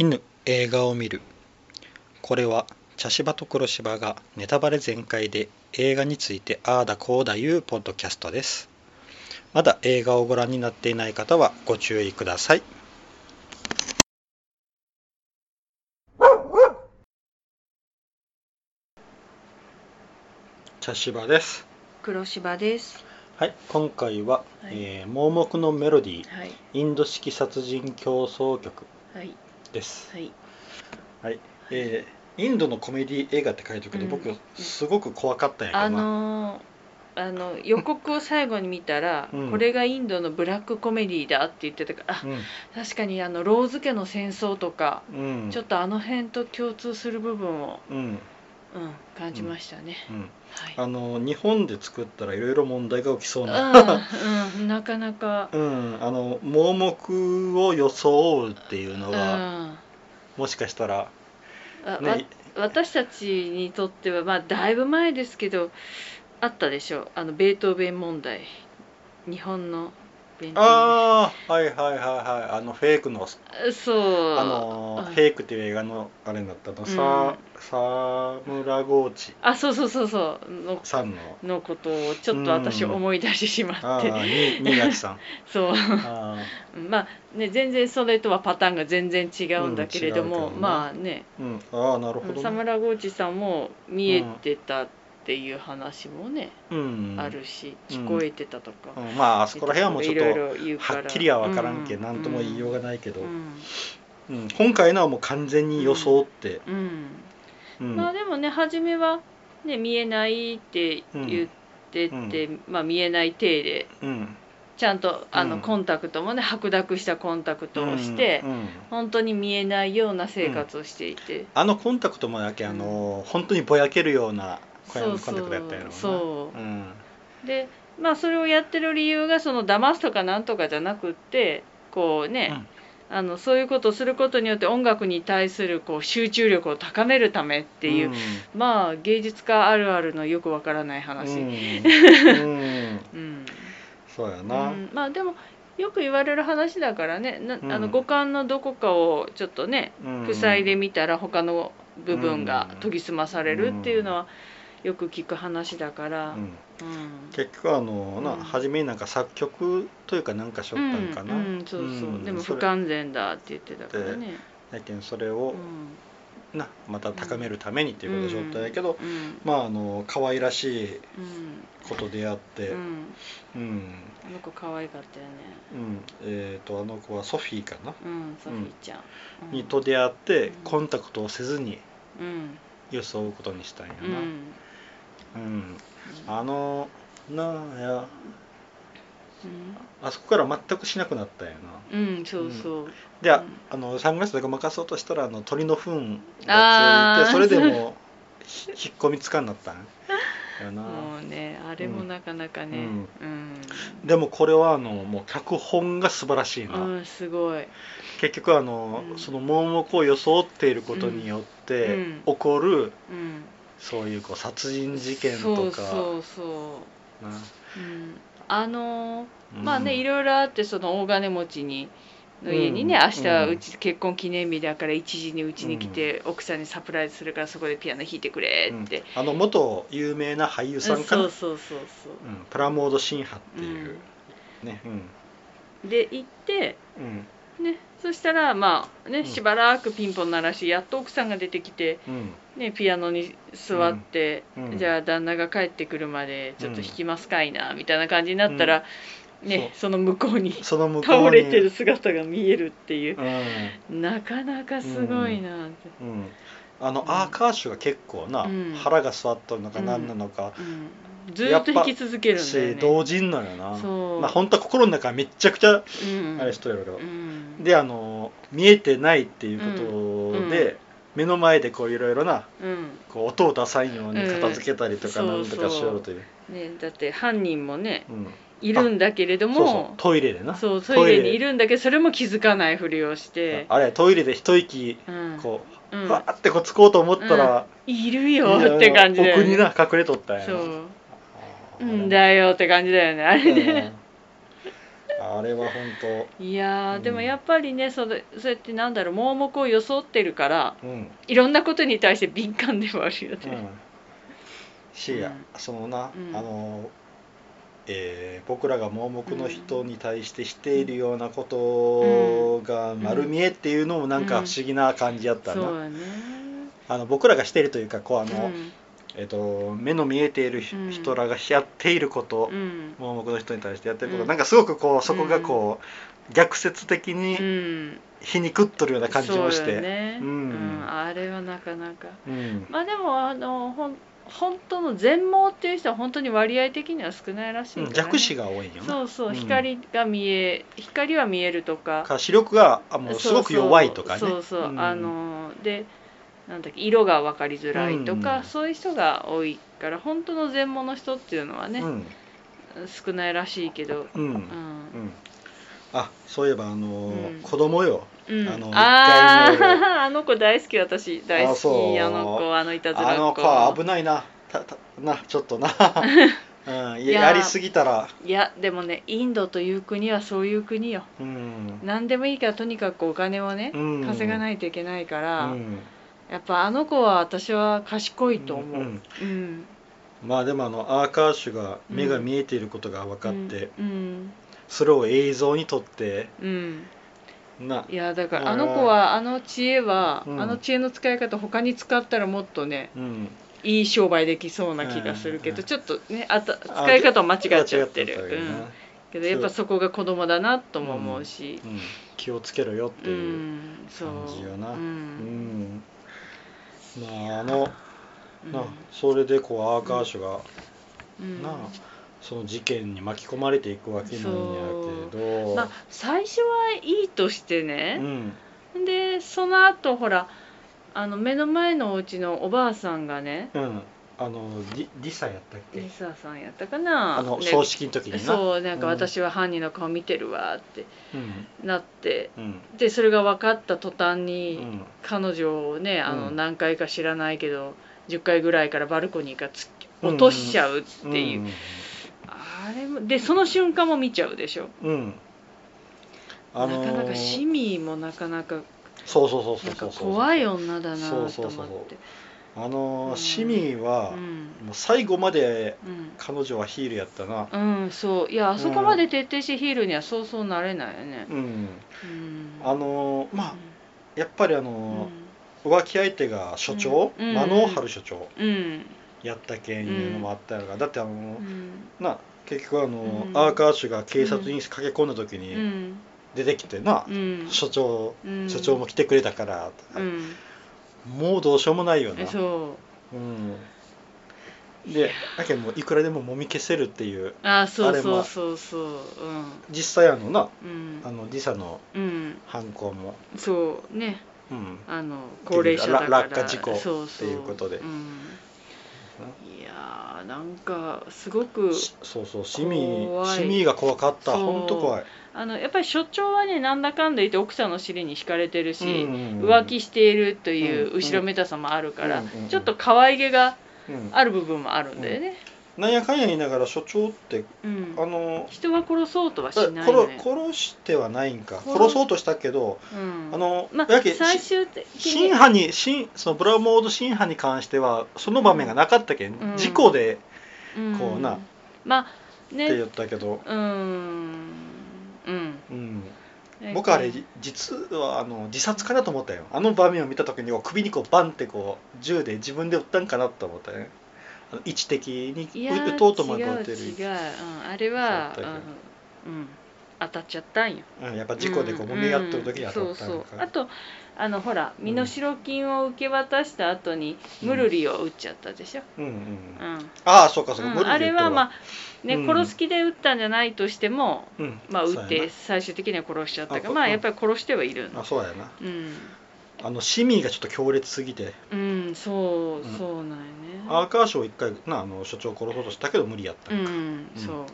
犬映画を見る。これは茶芝と黒芝がネタバレ全開で映画についてああだこうだいうポッドキャストです。まだ映画をご覧になっていない方はご注意ください。茶芝です。黒芝です。はい今回は、はい。えー盲目のメロディー。はい。インド式殺人競争曲。はい。です。はい。はい、えーインドのコメディ映画って書いてるけど、うん。僕すごく怖かったんやけどあな、のーあ。の予告を最後に見たら、うん。これがインドのブラックコメディだって言ってたから、あ確かにあのローズ家の戦争とか、うん。うんちょっとあの辺と共通する部分を、うんうん、感じましたね。うん。はい。あの日本で作ったらいろいろ問題が起きそううな、ん、うん、なかなか、うん、あの盲目を装うっていうのうん、が、あもしかしたらわね私たちにとってはまあだいぶ前ですけどあったでしょう。あのベートーベン問題。日本のベートーああはいはいはいはい。あのフェイクのそう。あのうん。フェイクっていう映画のあれになったの、さ沢村ゴーチ。あそうそうそうそう。のさんの。のことをちょっと私うん思い出してしまああって、に新垣さん。そう。あまあね全然それとはパターンが全然違うんだけれども、うん違うけどね。まあね。ー、うん、ああなるほど、ね、サムラゴーチさんも見えてたっていう話もね、うん、あるしうん。聞こえてたとか、うん。まああそこら辺はもうちょっといろいろ言うから。はっきりは分からんけう何とも言いようがないけど、ううん。ん今回のはもう完全に装って、うんうん。まあでもね初めは、ね、見えないって言ってて、まあ、見えない体でうん。ちゃんとあの、うん。コンタクトもね白濁したコンタクトをして、うん。うん本当に見えないような生活をしていて、あのコンタクトもやけあの本当にぼやけるようなコンそうタクトやったやろなそう。うん。でまあそれをやってる理由がその騙すとかなんとかじゃなくってこうね、あのそういうことをすることによって音楽に対するこう集中力を高めるためっていう、まあ芸術家あるあるのよくわからない話、うん。うん。うん。そうやな、うん。まあでもよく言われる話だからね。なうん。あの五感のどこかをちょっとねうん。塞いでみたら他の部分が研ぎ澄まされるっていうのはよく聞く話だから、うん。うん。結局あのな、うん。初めになんか作曲というかなんかしょったんかな、うん。うんそうそう、うん。でも不完全だって言ってたからね、やけんそれをう、ん。なまた高めるためにっていうことでしょったんやけど、うん。まああの可愛らしいうん。ことであって、ううん。ん、あの子可愛かったよね。うん。えー、とあの子はソフィーかな、うんソフィーちゃん、うん。にと出会ってうん。コンタクトをせずにうん。装うことにしたんやうん。な、うん。あのなあや。あそこから全くしなくなったんやな。うん、うん、そうそう、うん。あのサングラスとか任そうとしたらあの鳥の糞がついてそれでもひ引っ込みつかんなったんやな。もうねあれもなかなかね。うん、でもこれはあのもう脚本が素晴らしいな、うんすごい。結局あの、うん。その盲目を装っていることによってうん。起こるうんそういうこう殺人事件そとか。うそうそう。な。うんあのーうん。まあねいろいろあってその大金持ちにの家にね、うん明日うち結婚記念日だから1時にうちに来て、奥さんにサプライズするからそこでピアノ弾いてくれって、うん。あの元有名な俳優さんかな、そうそうそうそう。うん。プラモード・シンハっていう、ねうん。で行ってうんねそしたらまあねん。しばらくピンポン鳴らしやっと奥さんが出てきて、うん。ね、ピアノに座って、うん。うん。じゃあ旦那が帰ってくるまでちょっと弾きますかいな、みたいな感じになったら、ねその向こうにその向こうに。倒れてる姿が見えるっていう。う、ん。なかなかすごいなって、うん、あの、うんアーカーシュが結構な、うん。腹が座っとるのかうん。何なのか、うん、ずーっと弾き続けるんだよしね同人のよな。そう。まあ本当は心の中はめっちゃくちゃうんあれしとるやろ、うん。であの見えてないっていうことで、うん。目の前でこういろいろなうん。こう音を出さんように片付けたりとかうんなんとかしようという、ね、だって犯人もねうん。いるんだけれどそうそう。もトイレでな。そうトイレにいるんだけどそれも気づかないふりをして、あれトイレで一息うん。こう、うん。わーってこうつこうと思ったら、いるよって感じだよね。奥にな隠れとったんやな。そううん。だよって感じだよね。あれね、あれは本いやー、うん。でもやっぱりねそれそうやってなんだろう盲目を装ってるから当うん。いろんなことに対して敏感でもあるよね。うん。しそのな、うん。あのえー僕らが盲目の人に対してしているようなことが丸見えっていうのもなんか不思議な感じやったな。あの僕らがしているというかこうあの、うんえっと目の見えている人らがやっていること、うん。盲目の人に対してやってること、うん。なんかすごくこうそこがこう、逆説的うにん、皮肉っとるような感じもして、ね、ううん。ん。あれはなかなか。うん。まあでもあのほん本当の全盲っていう人は本当に割合的には少ないらしいね、弱視が多いんよな。そうそう、うん。光が見え光は見えるとか。か視力があもうすごく弱いとかね。そうそう。あのでなんだっけ色が分かりづらいとか、うんそういう人が多いから本当の全盲の人っていうのはね、うん。少ないらしいけど、うん、うん。うん。あそういえばあのーうん。子供よ。うん、あのあ あの子大好き私大好き。あの子あのいたずらっ子。あの子は危ないな。たたなちょっとな、うん、ややりすぎたら。いやでもねインドという国はそういう国よ。うん。何でもいいからとにかくお金をね、うん。稼がないといけないから、うんやっぱあの子は私は賢いと思う、うんうん。まあでもあのアーカーシュが目が見えていることが分かって、うん。それを映像に撮ってうん、ないやだからうんあの子はあの知恵は、うん。あの知恵の使い方他に使ったらもっとねうん。いい商売できそうな気がするけど、うんちょっとねあた使い方を間違っちゃってる。けどうん。な、けどやっぱそこが子供だなとも思うし。うん。気をつけろよってういう、感じよな。ううんんまああの、うん。なそれでこうアーカーシュが、うん。なその事件に巻き込まれていくわけなんやけど。まあ最初はいいとしてうね、ん。でその後ほらあの目の前のお家のおばあさんがねうんあのリリサやったっけ？リサさんやったかな？あのね葬式の時にな？そうなんかうん。私は犯人の顔見てるわってうん。なってうん。でそれが分かった途端うに、ん。彼女をねあのうん。何回か知らないけど10回ぐらいからバルコニーから落としちゃうっていう、あれもでその瞬間も見ちゃうでしょ、うん、うんあのー。なかなかシミもなかなかそうそうそうそうんそうそう。怖い女だなと思って。そうそうそうあのーうん。シミは、うん。もう最後までうん。彼女はヒールやったな。うん、そう。いやあそこまで徹底してヒールにはそうそうなれないよね。うん。うん。あのーまあやっぱりあのうー浮気相手が所長、うん。真野春所長んうん。やったけんいうのもあったやろが、だってあのーうん。な結局あのー、うん。アーカーシュが警察に駆け込んだ時うにん。出てきてな、うん。所長うん。所長も来てくれたから、うんもうどうしようもないよな。えそう。ん、でだけどもういくらでももみ消せるっていううあそうあれもそうそう。そう実際あのな？うん。あのリサのうん。うん犯行も、そうね。うん、あの高齢者だから。落下事故そうそうっていうことで。うん、いやーなんかすごくしそうそうシミシミが怖かった。本当怖い。あのやっぱり所長はねなんだかんだ言って奥さんの尻に惹かれてるし、うんうんうん。浮気しているといううん後ろめたさもあるから、うんうんうん。ちょっと可愛げがうん。ある部分もあるんだよね、なんやかんや言いながら所長ってうん。あの人は殺そうとはし殺ないよね、殺してはないんか。殺殺そうとしたけどうん、あのまあやけ最終的に真犯に真そのブラモード真犯に関してはその場面がなかったけん、うん。事故でうん。こうなまあってね言ったけど、うん。うん。うん、ね僕あれじ実はあの自殺かなと思ったよ。あの場面を見た時に首にこうバンってこう銃で自分で撃ったんかなと思ったね位置的にいや撃とうとまで違う撃てる違う、う。ん、あれはそうん、うん、当たっちゃったんよ。うん、やっぱ事故でこうもみ合ってる時に当たったうんんか、そうそう。あとあのほら身代金を受け渡した後にムルリを撃っちゃったでしょ、うんうんうん。ああそうかそうか、うんあれはまあね、うん。殺す気で撃ったんじゃないとしても、うん。まあ、撃って最終的には殺しちゃったからまあやっぱり殺してはいるなあそうやな。うん、あの市民がちょっと強烈すぎて。うん、そう、うんそうなんよね。アーカーショー一回なあの所長を殺そうとしたけど無理やったうんか、ん。そう。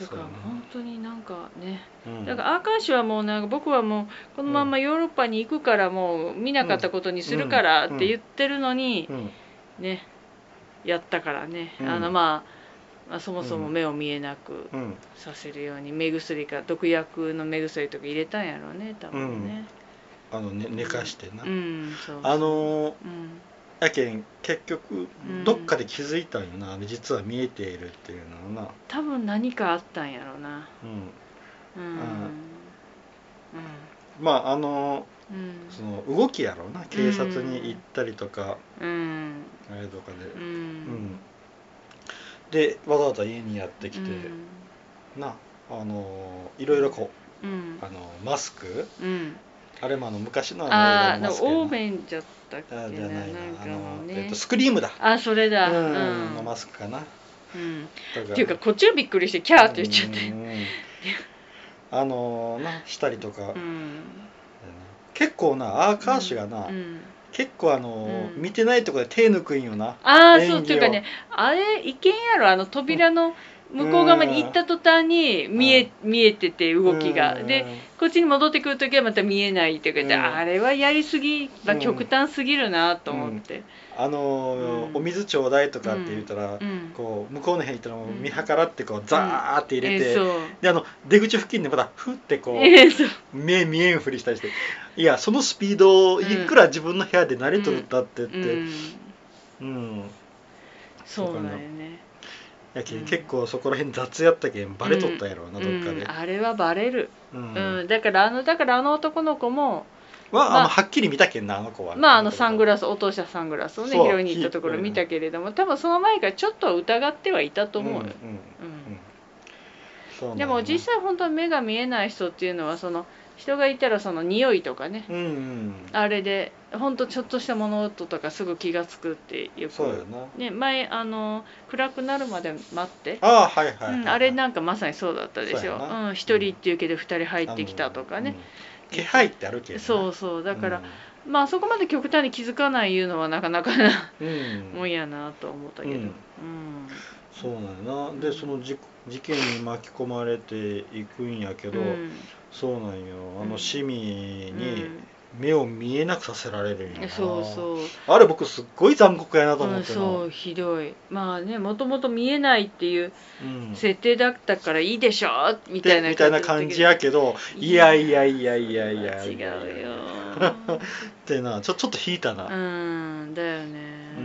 だからそうやな。本当になんかねうん。だからアーカーシュはもうなんか僕はもうこのままヨーロッパに行くからもう見なかったことにするからって言ってるのにうん。ねやったからね、うん。あのまあまあ、そもそも目を見えなくうん。させるように目薬か毒薬の目薬とか入れたんやろうね多分ねあの、ね、寝かしてな、あのやけん結局うん。どっかで気づいたんよな、あれ実は見えているっていうのはな。多分何かあったんやろうな。うん。うん。まああのうんうん。その動きやろうな。警察に行ったりとか、うん。あれとかで。ううん、んでわざわざ家にやってきて、うん。なあのいろいろこうん。うあのマスク。うんあれもあの昔のああの映画オーベンじゃったっけなあじゃないななんかあの、ね。えっと、スクリームだ。あそれだ。ううん。んのマスクかな。うん。っていうかこっちがびっくりしてキャーって言っちゃって。うん。あのなしたりとか、うん。結構なアーカーシュがな、うん。結構あの、うん。見てないとこで手抜くんよな。ああそうっていうかねあれいけんやろあの扉の向こう側に行った途端に見え,、見えてて動きが、うん。でこっちに戻ってくる時はまた見えないって言って、うん。あれはやりすぎ、まあ、うん。極端すぎるなと思って、あのお水ちょうだいとかって言ったら、うん。こう向こうの辺行ったら見計らってこうザーって入れて、であの出口付近でまたふってこう、目見えんふりしたりしていやそのスピードをいくら自分の部屋で慣れとるったってって、うん。うん。そうなんよねやけんうん。結構そこら辺雑やったけんバレとったやろうな、どっかで、うん。あれはバレる、うん。うん。だからあのだからあの男の子もは、まあはっきり見たけんなあの子は。まああのサングララス落としたサングラスをね拾いに行ったところ見たけれども多分その前からちょっとは疑ってはいたと思う。うんうんそうなんでも実際本当は目が見えない人っていうのはその人がいたらその匂いとかね。うんうん。あれで本当ちょっとした物音とかすぐ気が付くってよそうよくな。ね前あの暗くなるまで待って。ああはいはいはい、うん、あれなんかまさにそうだったでしょ。そううん、一人っていうけど二人入ってきたとかね、うん気配ってあるけんなそうそうだから、まあそこまで極端に気づかないいうのはなかなかな もんやなと思ったけど、ううんんそうなんやな。でその事事件に巻き込まれていくんやけど、うん。そうなんよ。あうん。の市民にうん。目を見えなくさせられるんやな、そうそう。あれ僕すっごい残酷やなと思うん、ってな。そうひどい。まあねもともと見えないっていううん。設定だったからいいでしょみたいなでみたいな感じやけどいやいやいやいやいや違うよ ってな。ちょちょっと引いたな、うんだよね、で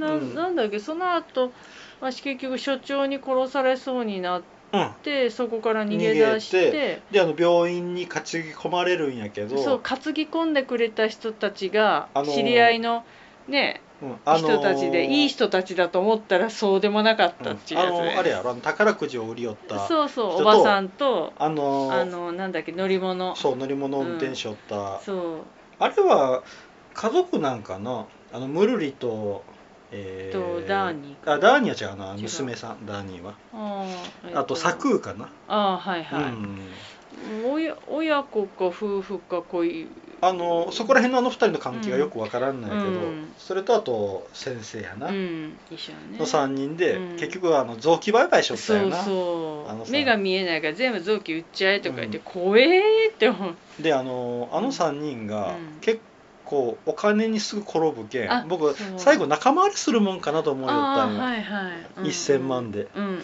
なうん。なんだっけその後わし結局所長に殺されそうになっうん。てそこから逃げ出して。であの病院に担ぎ込まれるんやけど。そう担ぎ込んでくれた人たちがあのー知り合いのねうんあのー人たちでいい人たちだと思ったらそうでもなかったっていうやつで、あのあれやろあの宝くじを売り寄ったそうそうおばさんとあのあのなんだっけ乗り物。そう乗り物運転手おった、そう。あれは家族なんかな？あのムルリと、えとダーニーか。あダーニーは違うな。娘さん。ダーニーは。あー、えっあとサクーかな、あーはいはい、うん。親親子か夫婦か恋。あのそこら辺のあの二人の関係がよくわからんないけど、うん。それとあと先生やな、うん一緒ね。の3人で、うん。結局あの臓器売買しよったよなそう。目が見えないから全部臓器売っちゃえとか言って、うん。怖えーって思う。であのあの3人がうん。結構お金にすぐ転ぶけん、あ僕最後仲間割りするもんかなと思いよったあんよ、あはいはい、うんうん。1000万で。うんうん。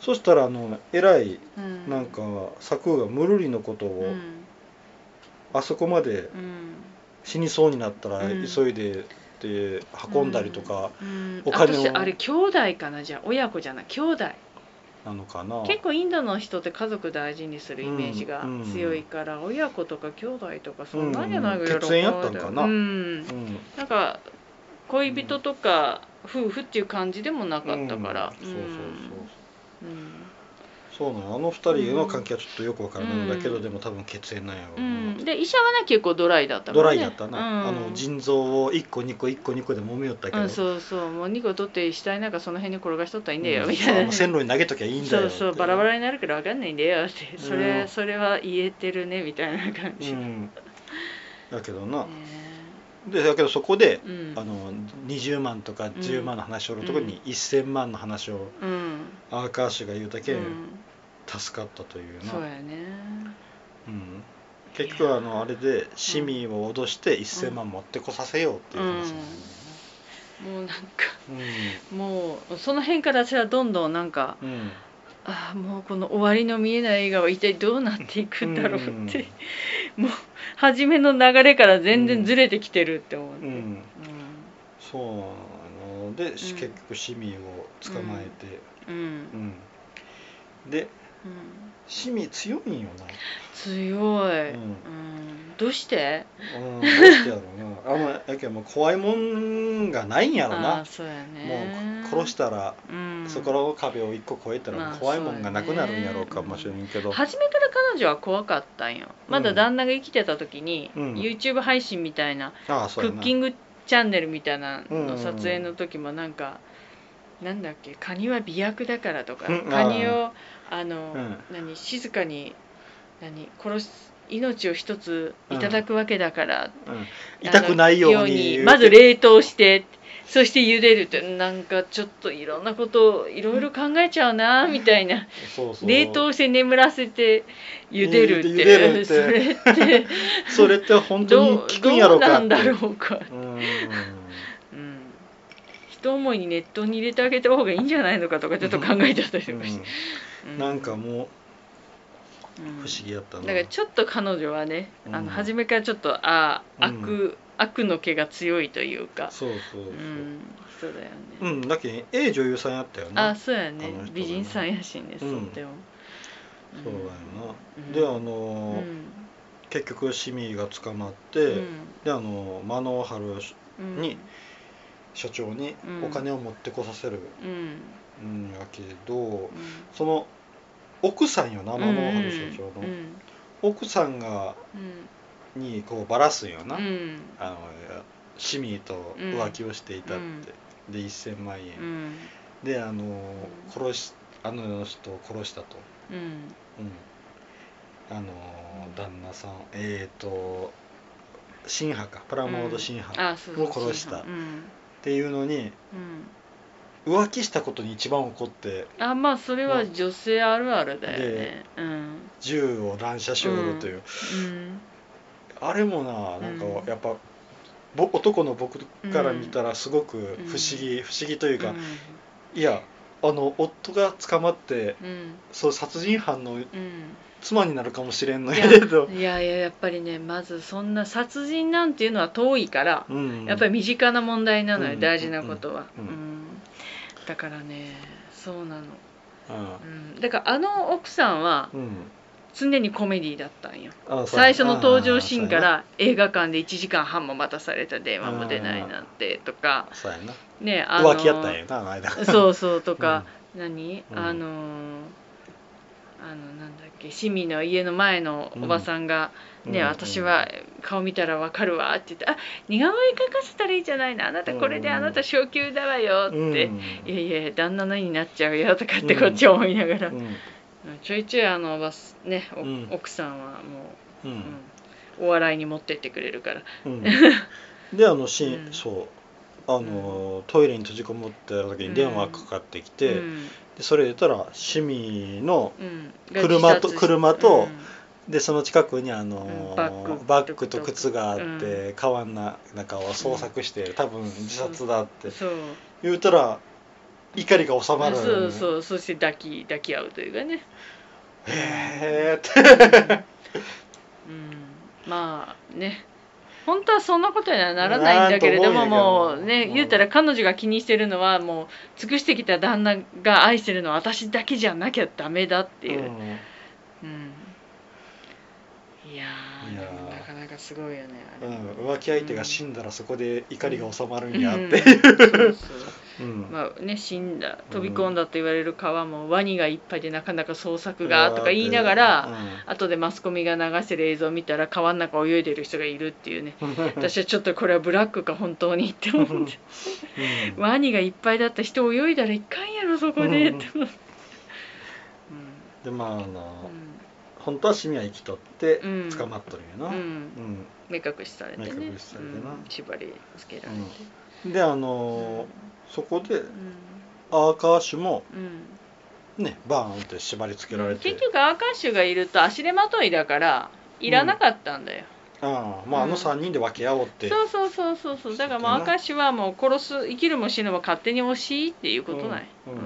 そしたらあの偉いうん。なんかサクーがムルリのことを、うん。あそこまでうん。死にそうになったらうん。急いでで運んだりとかうん。お金を。私あれ兄弟かな？じゃあ親子じゃない？兄弟なのかな。結構インドの人って家族大事にするイメージがうん強いから、親子とか兄弟とかそんなんじゃないかうん。血縁やったんかなうん。うん。なんか恋人とか夫婦っていう感じでもなかったから、うん。そうそうそううんそうなの。あの二人の関係はちょっとよくわからない。ん。だけど、うんでも多分血縁なんやろうん、で医者はね結構ドライだったからね。ドライやったな、うん。あの腎臓を1個2個1個2個で揉めよったけど、うん、そうそう。もう2個取って死体なんかその辺に転がしとったらいいんだよ、うん。みたいな。線路に投げときゃいいんだよそうそう。バラバラになるから分かんないんだよ。ってそれ,、うんそれは言えてるねみたいな感じ、ねうん。だけどな、でだけどそこで、うん。あの20万とか10万の話をるところに1000万の話をうん。アーカーシュが言うだけうん助かったというな、そうやね。うん。結局あのあれで市民を脅して1000万持ってこさせようっていう話なんだよね。もうなんかもうその辺から私はどんどんなんかうん。うんああもうこの終わりの見えない映画は一体どうなっていくんだろうって、もう初めの流れから全然ずれてきてるって思って、ううん。んそうなの。で、結局シミを捕まえて。うん。うん、でうん。シミ強いんよ強い、ううん。んどうして？なうんどうしてやろうな。あんまやけどもう怖いもんがないんやろあな。あそうやもねう殺したら、うん。そこの壁を一個越えたまあら怖いもんがなくなるんやろうかもしれんけど、初めから彼女は怖かったんよ。まだ旦那が生きてた時に、うん。YouTube 配信みたいなああそうやな。クッキングチャンネルみたいなうんの撮影の時もなんか、なんだっけ？カニは美薬だからとか、うん。カニをあの、うん。何静かに何殺す命を一ついただくわけだから、うん、痛くないようにまず冷凍してそして茹でるってなんかちょっといろんなことをいろいろ考えちゃうなみたいな。冷凍して眠らせて茹でるって。それって。それって本当にどう効くんやろうかどうなんだろうか、うん。うん、一思いに熱湯に入れてあげた方がいいんじゃないのかとかちょっと考えちゃったりとかして、うんなんかもううん不思議やったな、だからちょっと彼女はね、あうん。の初めからちょっとああ悪、う悪の毛が強いというか。そうそうそう。うんそうだよね、うん、だけどええ女優さんやったよな。あそうやね。美人さんやしね、うん。とっても。そうだようん。な、であうの、ん。結局シミが捕まって、うん。であのマノーハルうん。に所長にうん。お金を持ってこさせるうんんやけど、うん。その奥さんよなマノーハル所長の、う。ん奥さんがうんにこうバラすんよな、うん。あのシミと浮気をしていたって、で1000万円、うん。であの殺しあの人を殺したと、うん。うん、あの旦那さんえっ、ー、と新派か。プラモード新派、を殺した。うん。っていうのにうん浮気したことに一番怒ってあまあそれは女性あるあるだよね。うん。銃を乱射しおるという、うん。あれもななんかうん。やっぱ、ぼ男の僕から見たらすごく不思議、不思議というか、いやあの夫が捕まってうん。そう殺人犯のうん。妻になるかもしれんのいやけど、いやいややっぱりねまずそんな殺人なんていうのは遠いから、うん、やっぱり身近な問題なのよ、うん。大事なことは、ううんんだからね。そうなの、ううん、だからあの奥さんは常にコメディだったんよ。最初の登場シーンかあら映画館で1時間半も待たされた電話も出ないなんてとか。そうやな。ねあの浮気やったんやなあの間。そうそうとか、何、うん。あのーあのなんだっけ市民の家の前のおばさんが、ね、うん。私は顔見たらわかるわって言って「あ似顔絵描かせたらいいじゃないのあなたこれであなた昇級だわよ」って、うん。いやいや旦那のになっちゃうよとかってこっち思いながら、うん。ちょいちょいあのおばすね、奥さんはもう、うん。うん。お笑いに持ってってくれるから。うん。であのシーン、うあの、トイレに閉じこもってる時に電話かかってきて、うん。でそれ出たら趣味のうん。車と車とうん。でその近くにあの、うん。バッグと靴があって、う川の中を捜索して、多分自殺だって。言うたら怒りが収まる。そうそうそして抱き抱き合うというかね、へえって。うん、まあね本当はそんなことにはならないんだけれどももうねうん言うたら彼女が気にしてるのはもう尽くしてきた旦那が愛してるのは私だけじゃなきゃダメだっていう、うん。うん。いやなかなかすごいよねうん、浮気相手が死んだらそこで怒りが収まるんやって、う。ん。そうそううん。まあね死んだ飛び込んだと言われる川もワニがいっぱいでなかなか捜索がとか言いながら、後でマスコミが流してる映像を見たら川の中泳いでる人がいるっていうね。うん。私はちょっとこれはブラックか本当にって思って。うん。ワニがいっぱいだった人泳いだらいかんやろそこでって思って。でまああの、うん。本当はシミは生きとってうん。捕まっとるんやな、うん、ううん。ん、目隠しされてね。目隠しされて縛りつけられて、であのそこでうん。アーカーシュもうん。ねバーンって縛り付けられて、結局アーカッシュがいると足手まといだからいらなかったんだよ、ああまああの3人で分け合おうって、そうそうそうそうそう。だからもうそうだな。明石はもう殺す生きるも死ぬも勝手に惜しいっていうことない、うん。うん。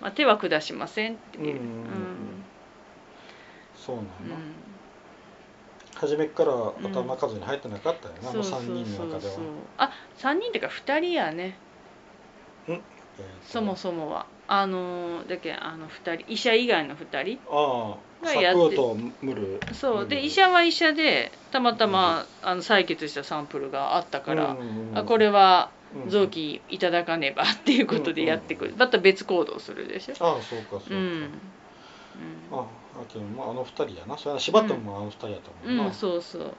まあ、手は下しませんっていう、うん。うん。うんそうなん。初めっから頭数に入ってなかったよな、あのそうそう3人の中では。そうそうあ三3人っていうか2人やねえーとそもそもは。あのーだけあの2人医者以外の2人ああサがやってそうで医者は医者でたまたまあの採血したサンプルがあったから、うんうんうんあこれはうん臓器いただかねばっていうことでやってくる、また別行動するでしょ。ああそうかそうか、うん、うん。ああけどまああの二人やな。それは柴田もあの二人やったもんな、うん、そうそう、うん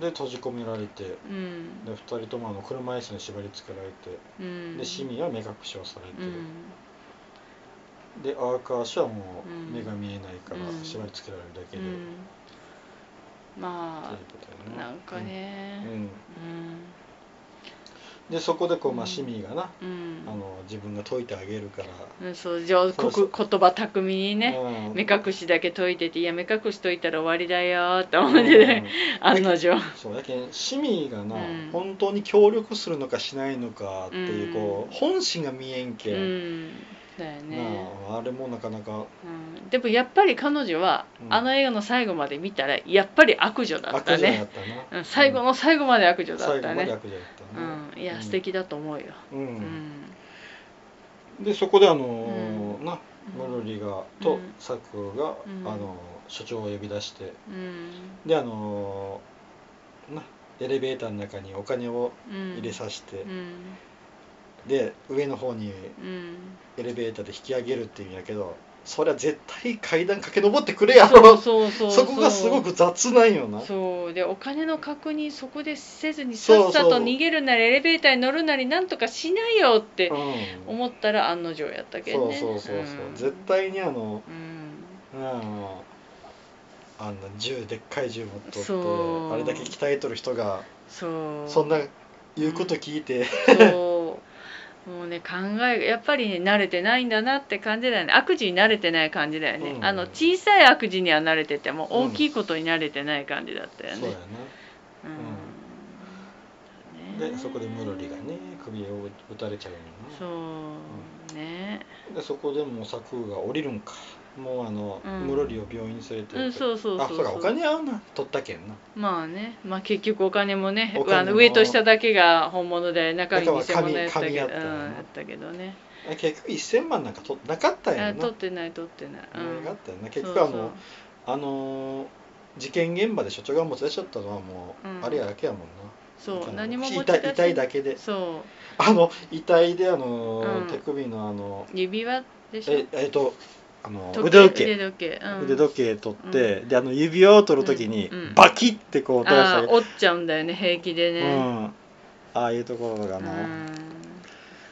で閉じ込められてうん。で二人ともあの車椅子に縛り付けられてうん、で市民は目隠しをされて、うん。でアーカーシはもううん。目が見えないからうん。縛り付けられるだけで、うん、まあことやなんかね。うん、うん。うんでそこでこう、まあ、うん市民がな、うん。あの自分が解いてあげるから、うん。そう上そうそう。こ言葉巧みにねうん。目隠しだけ解いてて「いや目隠し解いたら終わりだよ」って思ってね 案の定。そうやけん市民がな、うん。本当に協力するのかしないのかっていう、うん。こう本心が見えんうけん、ん。だよね。なああれもなかなか。うん。でもやっぱり彼女は、うん。あの映画の最後まで見たらやっぱり悪女だっ悪たね。女やったな、うん。最後の最後まで悪女だ最後ったね。まで悪女やったな、うん。いや素敵だと思うよ。うん、うん。でそこであのなムルリがとうん。サクが、うん。あの所長を呼び出してうん。であのーなエレベーターの中にお金をうん。入れさせて、うん。で上の方にうん。エレベーターで引き上げるっていうんやけどそりゃ絶対階段駆け上ってくれやろ。そうそうそこがすごく雑なんよな。そう。でお金の確認そこでせずにさっさと逃げるなりエレベーターに乗るなりなんとかしないよってうん。思ったら案の定やったけどね。そうそうそうそう、ん。絶対にあのうん。うん。あんな銃でっかい銃持っとってあれだけ鍛えとる人がそんな言うこと聞いて、そうもうね考えがやっぱりね慣れてないんだなって感じだよね。悪事に慣れてない感じだよね、うん。あの小さい悪事には慣れててもうん。大きいことに慣れてない感じだったよね、そうやうん。なでそこでムロリがね首を打たれちゃうそのうね。なでそこでもうサクーが降りるんかもうあの、うん。ムロリを病院に連れてうんそうそうそうあそうかお金合うな取ったけんな。まあね。まあ結局お金もねお金も。あの上と下だけが本物で中身偽物やったけど、うん、や紙やったよな。ったけどね。あ結局1000万なんか取なかったんやな。あ取ってない取ってない、うん。なかったよな。結局あのそうあのー事件現場で所長が持ち出しちゃったのはもう、うん。あれやだけやもんな。そう何も持ち出し遺体だけで。そあの遺体であのー、うん。手首のあのう指輪でしょ。ええっとあの時腕時計。腕時計、うん、腕時計取って、であの指輪を取るときに、うんうんバキッてこう音がしたり。ああ折っちゃうんだよね平気でうね、ん、ああいうところがうん。な、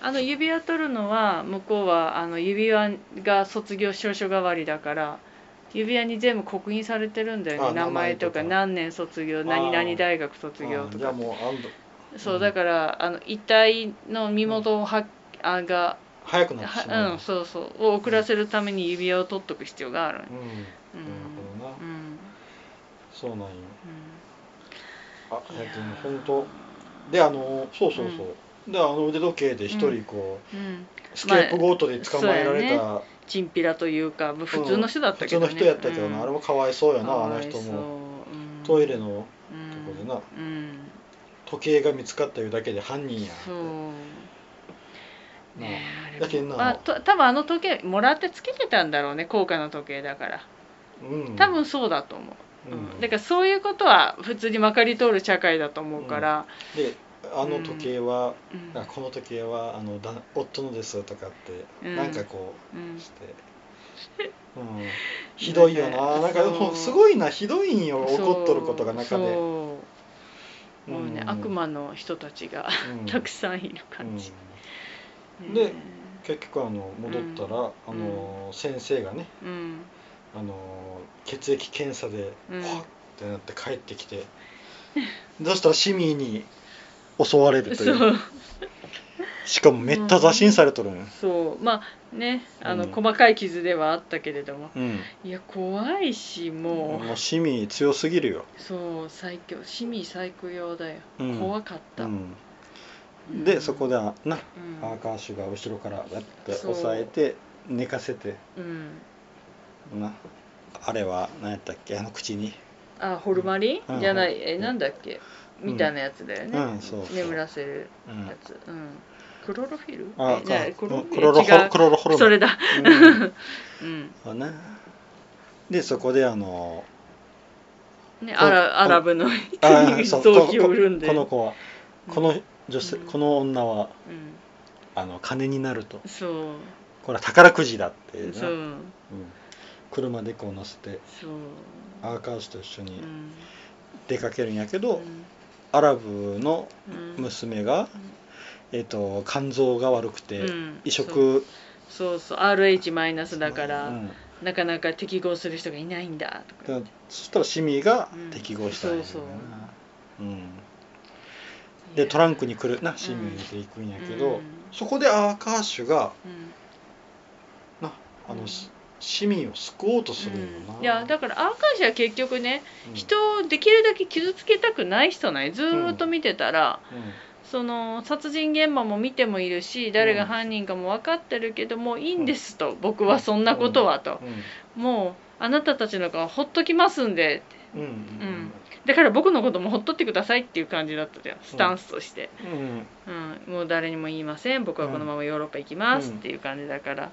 あの指輪取るのは向こうはあの指輪が卒業証書代わりだから指輪に全部刻印されてるんだよあね名前とか。何年卒業何々大学卒業とか。そううんだからあの遺体の身元をはあが早くなってしまう、はうんそうそう。を遅らせるために指輪を取っとく必要がある。うん。なるうんほどな、うん。そうなんよあうん。やけん本当。であのそうそうそう、であの腕時計で一人こう、うん。スケープゴートで捕まえられた、まチンピラというか普通の人だった普通けどね。の人やったけどな、うん。あれもかわいそうやなかあの人も。うん。トイレのうんとこでな。うん。時計が見つかったいうだけで犯人やそう。なねだけどな。あと多分あの時計もらってつけてたんだろうね高価な時計だから。うん。多分そうだと思う、ううん。んだからそういうことは普通にまかり通る社会だと思うから、であの時計は、うん。あこの時計はあのだ夫のですとかって、うん。なんかこうんうして、うん、ひどいよな。なんかもう。すごいなひどいんよ怒っとることが中で。もうね、ん悪魔の人たちがうん。たくさんいる感じ、うんでね結局あの戻ったら、あの先生がねうん。あの血液検査でうん。わってなって帰ってきて、そしたら市民に襲われるといそう。うしかもめった刺しにされとるんよそう。まあねあの、うん。細かい傷ではあったけれども。うん。いや怖いしもう、もうシミ強すぎるよ、そう最強シミ最強だよ、うん。怖かった、うん、でそこでなうん。アーカーシュが後ろからやって押さえて寝かせて。うん。なあれは何やったっけ？あの口に。あホルマリ？ン、うん。じゃない。えうんなんだっけ？みたいなやつだよね、うんそうそう。眠らせるうんやつ、うん、クロロフィル？あえじゃあクロクロロホクロロホルそれだ。うん。うん。そうね。でそこであのね、こアラアラブの臓器を売るんで。この子は。この女性、うん。この女はうあの金になると。ん、そう。これは宝くじだってう。うん。車でこう乗せてそう、アーカーシュと一緒にうん。出かけるんやけど、うん。アラブのうん。娘が、えっと肝臓が悪くて、うん。移植そう。そう RH マイナスだから、うん。なかなか適合する人がいないんだとか。だそしたらシミがうん適合したんやなそうそう。うん、でトランクに来るなシミを入れていくんやけど、うん。そこでアーカーシュがうん。なあの、うんしシミを救おうとするんよな、うん。いやだからアーカーシは結局ねうん。人をできるだけ傷つけたくない人なんよずーっと見てたら、うん。その殺人現場も見てもいるし誰が犯人かも分かってるけどもいいんですと僕はそんなことはと。もうあなたたちの顔ほっときますんでうんうんだから僕のこともほっとってくださいっていう感じだったじゃん。スタンスとして、うんうん、もう誰にも言いません。僕はこのままヨーロッパ行きますっていう感じだから、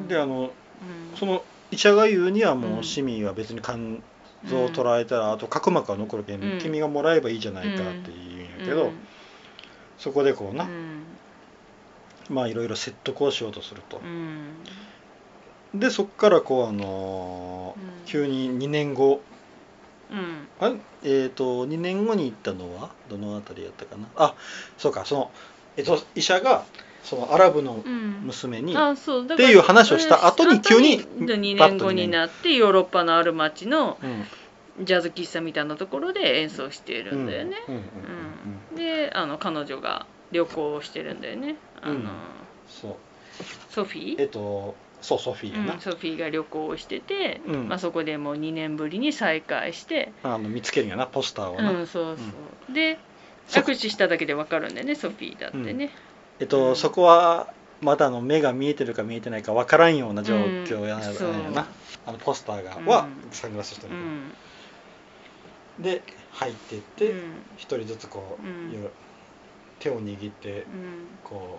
うん、であのうん。その医者が言うにはもううんシミは別に肝臓を捉えたらあと角膜が残るけん、うん。君がもらえばいいじゃないかって言うんやけど、そこでこうな、うん。まあいろいろ説得をしようとすると。う、ん。でそっからこうあのーうん。急に2年後うん。あえっ、と2年後に行ったのはどのあたりやったかな？あそうかその、えっと医者がそのアラブのうん。娘に、あそうだっていう話をした後に急に2パッと年。後になってヨーロッパのある町のうん。ジャズ喫茶みたいなところで演奏しているんだよね、うんうんうん。うん。であの彼女が旅行をしてるんだよね。あの、うん。そう。ソフィー？えっとそうソフィーやな、うん、ソフィーが旅行をしてて、うん。まあ、そこでもう2年ぶりに再会して、あの見つけるんやなポスターをな、うん、そうそう、でそ握手しただけで分かるんだよねソフィーだってね、えっと、うん。そこはまだあの目が見えてるか見えてないかわからんような状況やな,、うん。なあのポスターが、うん。はサングラスしてるけど、うん。で入ってってうん。一、人ずつこう、手を握ってうん。こ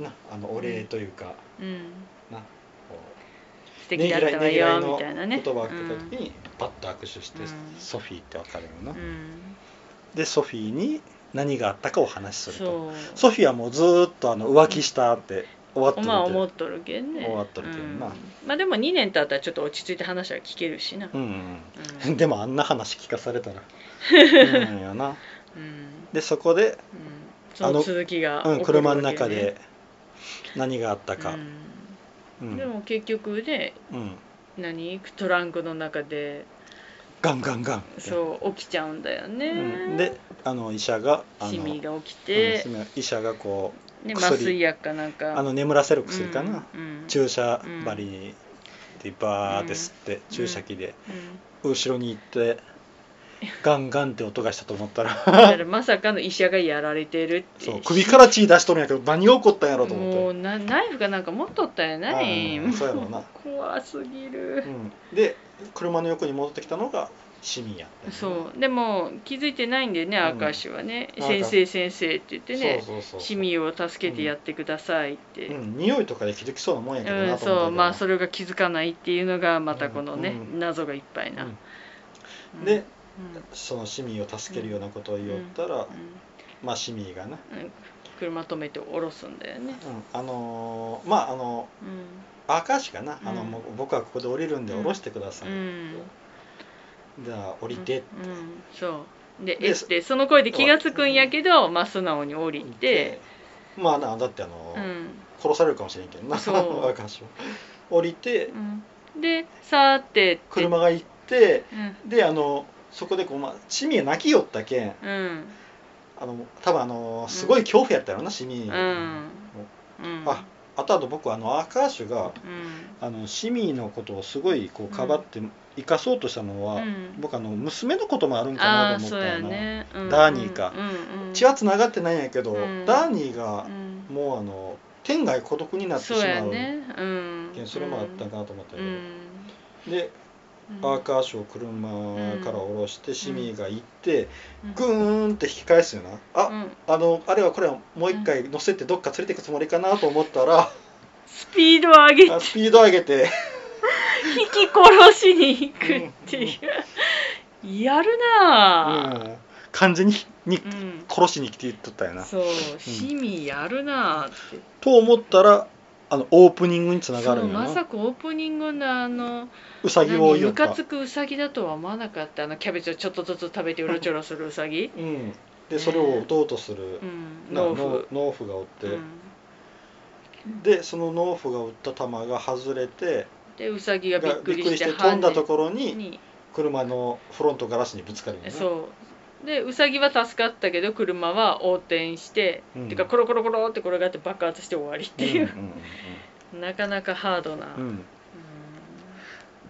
うなあのお礼というか、うん。な。こ素敵だったわよみたいなね。言葉をかけた時にパッと握手して、うん。ソフィーってわかるよな、でソフィーに何があったかお話しすると。ソフィーはもうずーっとあの浮気したって終わってるまあ思っとるけんね。終わっとるけんな。うん。まあでも2年経ったらちょっと落ち着いて話は聞けるしな。うん でもあんな話聞かされたら。うん。やな。うん。でそこで、うん。その続きがうん、車の中で何があったか、でも結局ねうん、何？トランクの中で。ガンガンガン。そう起きちゃうんだよね、うん、であの医者があのシミが起きうんて、医者がこね、薬。麻酔薬かなんか。うあの眠らせる薬かな、うんうん。注射針でバーって吸って、ん。注射器で。うん。後ろに行ってガンガンって音がしたと思ったら。まさかの医者がやられてるってそう首から血出しとるんやけど何が起こったんやろうと思って。もうなナイフかなんか持っとったよねあーそうやろうな。怖すぎる、うん、で車の横に戻ってきたのが市民やそう。でも気づいてないんだよねうん。明石はね、うん先生先生って言ってね。市民を助けてやってくださいって、うん、匂いとかで気づきそうなもんやけどうんなと思ったけど。そう。まあそれが気づかないっていうのがまたこのね、うん。謎がいっぱいな、うん。うん。でうんその市民を助けるようなことを言おったら、うまあ市民がね、んうん。車止めて降ろすんだよね、うん、あのーまああのうん。赤石かな、あの僕はここで降りるんでうん降ろしてください、うん。じゃあ降りて、うん、そう。ででえってその声で気が付くんやけど、まあ、素直に降りて、まあなだってあの、うん。殺されるかもしれんけどなそう。赤石は降りてうん、でさーてって。車が行ってうん。であのそこでこう、まあ、市民が泣きよったけんうん。あの多分あのすごい恐怖やったよなシミ、うん。うん。ああとあと僕あのアーカーシュがうん。あのシミのことをすごいこうかばって生かそうとしたのは、うん。僕あの娘のこともあるんかなと思ったよな、ね、うんダーニーか。血はつながってないんやけど、うん。ダーニーがうん。もうあの天涯孤独になってしまう。やね。うん。それもあったんかなと思ったけうど、ん。でうん。アーカーシュを車から降ろして、シミが行って、うん。グーンって引き返すよな。あ、うん。あのあれはこれはもう一回乗せてどっか連れてくつもりかなと思ったら、スピードを上げて。あスピード上げて。引き殺しに行くっていう、やるなうん。完全にに殺しに来て言っとったよな、そうシミやるなぁって、と思ったらあのオープニングにつながるんよな。まさかオープニングのあのうさぎを何ムカつくウサギだとは思わなかったあのキャベツをちょっとずつ食べてうろちょろするウサギ、うん、でそれを撃とうとする？うん、な農夫、農夫がおって、うん。でその農夫が撃った弾が外れてでウサギがびっくりししてて飛んだとこころにに。車のフロントガラスにぶつかるよね。そうでウサギは助かったけど車は横転して、うん。てかコロコロコロって転がって爆発して終わりっていう、うん なかなかハードな、うん。うん。うんうん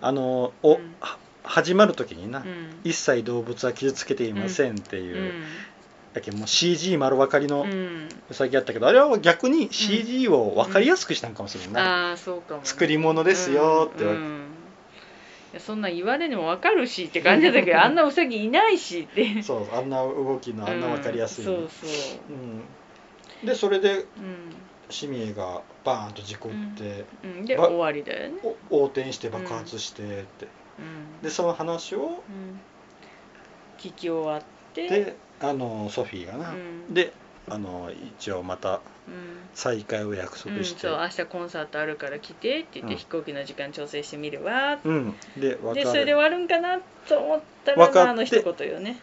あのお、うん。は始まる時にな、うん。一切動物は傷つけていませんっていう、うん。だけどもう CG 丸分かりのうん。ウサギやったけど、あれは逆に CG を分かりやすくしたんかもしれんな。い、ああそうかもね、作り物ですよって、うんそんなん言われにも分かるしって感じだけど あんなウサギいないしって。そうあんな動きのあんな分かりやすい、うんそうそう。うん。でそれでうん。シミエがバーンと事故って、うん、でば終わりだよね、お横転して爆発してって、うん、でその話をうん。聞き終わって。であのソフィーがな、うん。であの一応またうん再会を約うん、束して、そう明日コンサートあるから来てって言って、うん。飛行機の時間調整してみるわ。うん。ででそれで終わるんかなと思ったらあの一言よね。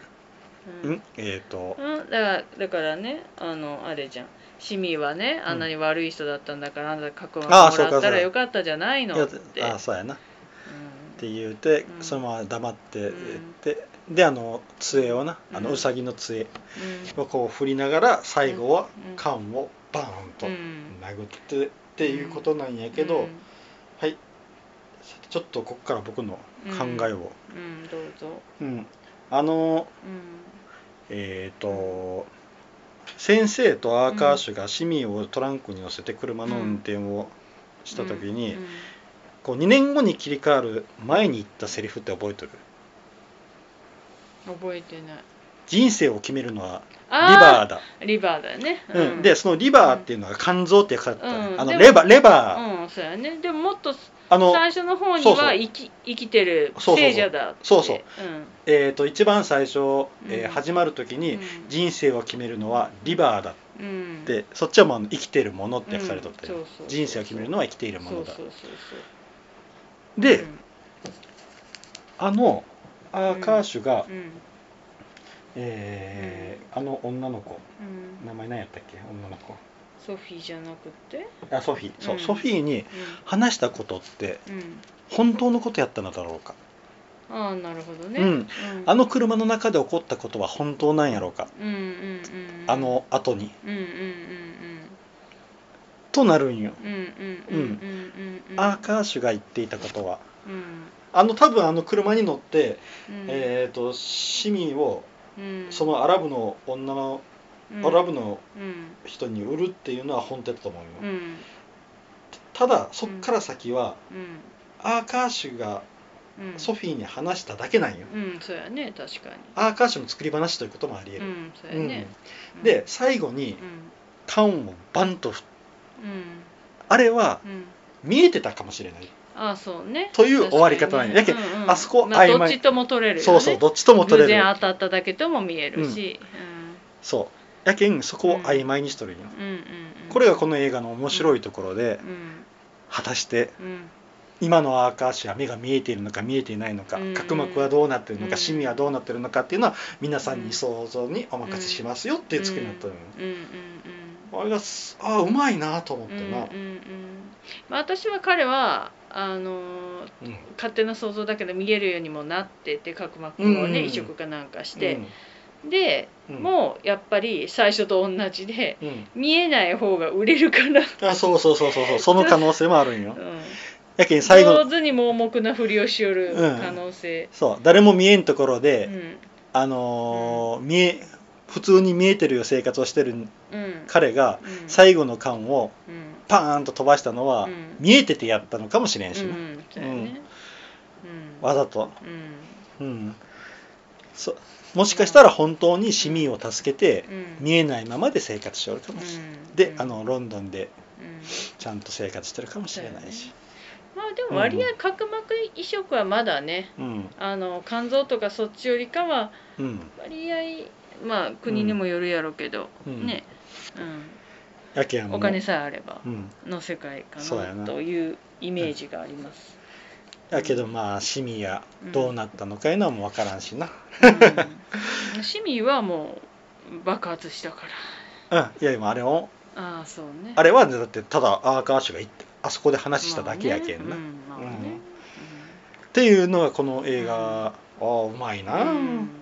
ううん？えっ、と。うん、だからだからねあのあれじゃん。シミはねあんなに悪い人だったんだから、あなた角膜もああそうかそうか。らったらよかったじゃないのって。あそうやな。っうて言うて、うん。そのまま黙って、うん。でであの杖をなあのうん。うさぎの杖ん。をこう振りながら最後はうん。缶をバーンとうん。殴ってっていうことなんやけど、うん。はい。ちょっとここから僕の考えを、うん。どうぞ。うん。あのうん。えっ、と先生とアーカーシュが市民をトランクに乗せて車の運転をした時に、うん。こう2年後に切り替わる前に言ったセリフって覚えてる？覚えてない人生を決めるのはリあバーだ、ーリバーだよね、うん。でそのリバーっていうのが肝臓って書かれてた。ね、あのレバーレバー、うんそうやね。でももっとあの最初の方には生き生きてる聖者だって。そうそう。うん。えー、と一番最初、えーうん始まる時に、うん。人生を決めるのはリバーだっうん。てそっちはもう生きているものって書かれとったよ、うんそうそうそう人生を決めるのは生きているものだ。で、うん。あのアーカーシュが、うんえーあの女の子。うん。名前何やったっけ？女の子。ソフィーじゃなくて？あソフィー。そう、うんソフィーに話したことってうん、うん、本当のことやったのだろうか、ああなるほどね、うん。あの車の中で起こったことは本当なんやろうか、うんうんうんあの後に。うんうんうんとなるんよ、うんうんうんうんうんうん。アーカーシュが言っていたことは。うん。あの多分あの車に乗って、うん。えー、と市民をうんそのアラブの女の、うん。アラブのうん。人に売るっていうのは本当だと思うよ、うん。ただそっから先は、うん。アーカーシュがうん。ソフィーに話しただけなんよ、うんそうやね確かに。アーカーシュの作り話ということもあり得る、うんそうやね。うん。で最後にうん。缶をバンと振っうん。あれはうん。見えてたかもしれない、ああそうね。という終わり方なんや。けうんうん。あそこまあ曖昧。どっちとも取れるそうそうどっちとも取れ偶然る当たっただけとも見えるし。そう。やけんそこを曖昧にしとるんよ、うんうんうん。うんこれがこの映画の面白いところで、うん。果たしてうん。今のアーカーシュは目が見えているのか見えていないのか、うん。角膜はどうなっているのか、うん。シミはどうなっているのかっていうのは皆さんに想像にお任せしますよっていう作りになったのよ、あれがすああうまいなと思ってな、うんうんうん。まあ、私は彼はあのーうん。勝手な想像だけど見えるようにもなってて角膜をね、うん。うん移植かなんかして、で、うん。もうやっぱり最初と同じでうん。見えない方が売れるから、あそうそうそうそうそう。その可能性もあるんよ。うん、やけん最後上手に盲目なふりをしよる可能性、そう。誰も見えんところうで、ん。あのー見え普通に見えてるよ生活をしてるうん。彼がうん。最後の缶をうんパーンと飛ばしたのは、うん。見えててやったのかもしれんしな、わざと、うん。うん、そもしかしたら本当に市民を助けてうん。見えないままで生活しておるかもしれない、うん。で、うん。あのロンドンでうん。ちゃんと生活してるかもしれないし、まあでも割合角膜移植はまだねうん。あの肝臓とかそっちよりかはうん。割合まあ国にもよるやろうけど、うん。ね、うん、やけんもうお金さえあればうん、の世界かそうやな。なというイメージがあります。やけどまあ市民やどうなったのかいうのはもう分からんしな、うん、市民はもう爆発したから。うん、いや今あれをああそうね。あれはだってただアーカーシュが行ってあそこで話しただけやけんな、うん。まあね。うん。っていうのがこの映画、ああうまいなっ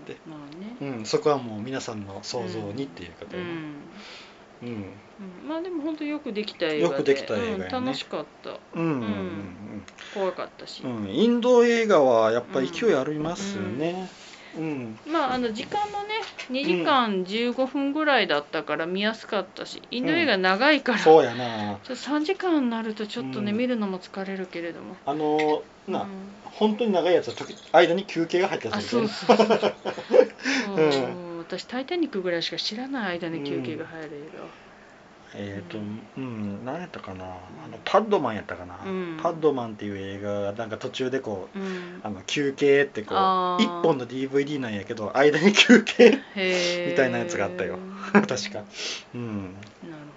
て、まあね。うん。そこはもう皆さんの想像にっていうことうん。うんうん。まあでも本当よくできた映画で。よくできた映画やね。うん楽しかった。うんうん怖かったし、うん。うん、インド映画はやっぱ勢いありますよね。うん、まああの時間もね2時間15分ぐらいだったから見やすかったしインド映画長いから、ちょそうやな。っと3時間になるとちょっとね、うん。見るのも疲れるけれども、あのな、うん。本当に長いやつは時間に休憩が入ったやあつそうそうそう。そう。うん。私「タイタニック」ぐらいしか知らない間に休憩が入る映えっと、ううん、何やったかな。あのパッドマンやったかな。うん。パッドマンっていう映画がなんか途中でこう。画うん。あの休憩ってこう一本の DVD なんやけど間に休憩 みたいなやつがあったよ。確か。うん。なる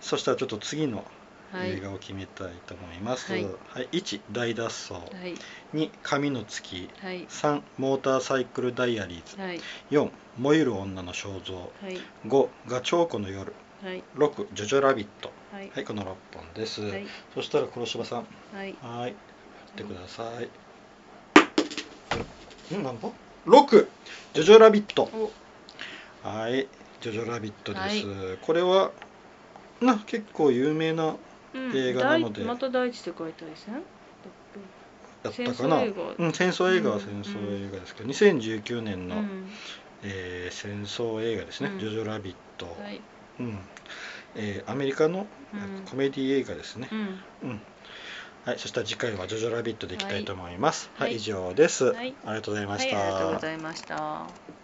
そしたらちょっと次の映画を決めたいと思います、はい。はい、1大脱走。はい。2神の月。はい。3モーターサイクルダイアリーズ。はい。4燃える女の肖像。はい。5ガチョウコの夜。はい。6ジョジョラビット。はい。はいこの6本です、はい。そしたら黒柴さん。はい。はい。やってください。ん何本 ?6 ジョジョラビット。お。はい。ジョジョラビットです、はこれはな結構有名なうん。映画なので。大また大地って書いてあるですねやったかな。戦争映画。うん、戦争映画はうん。戦争映画ですけど、2019年の、うん。えー戦争映画ですね、うん。ジョジョラビット、はい。うん。えーアメリカのうん。コメディ映画ですね、うん。うん。はい、そしたら次回はジョジョラビットでいきたいと思います。はい、はい以上です、はい。ありがとうございまはい、した。ありがとうございました。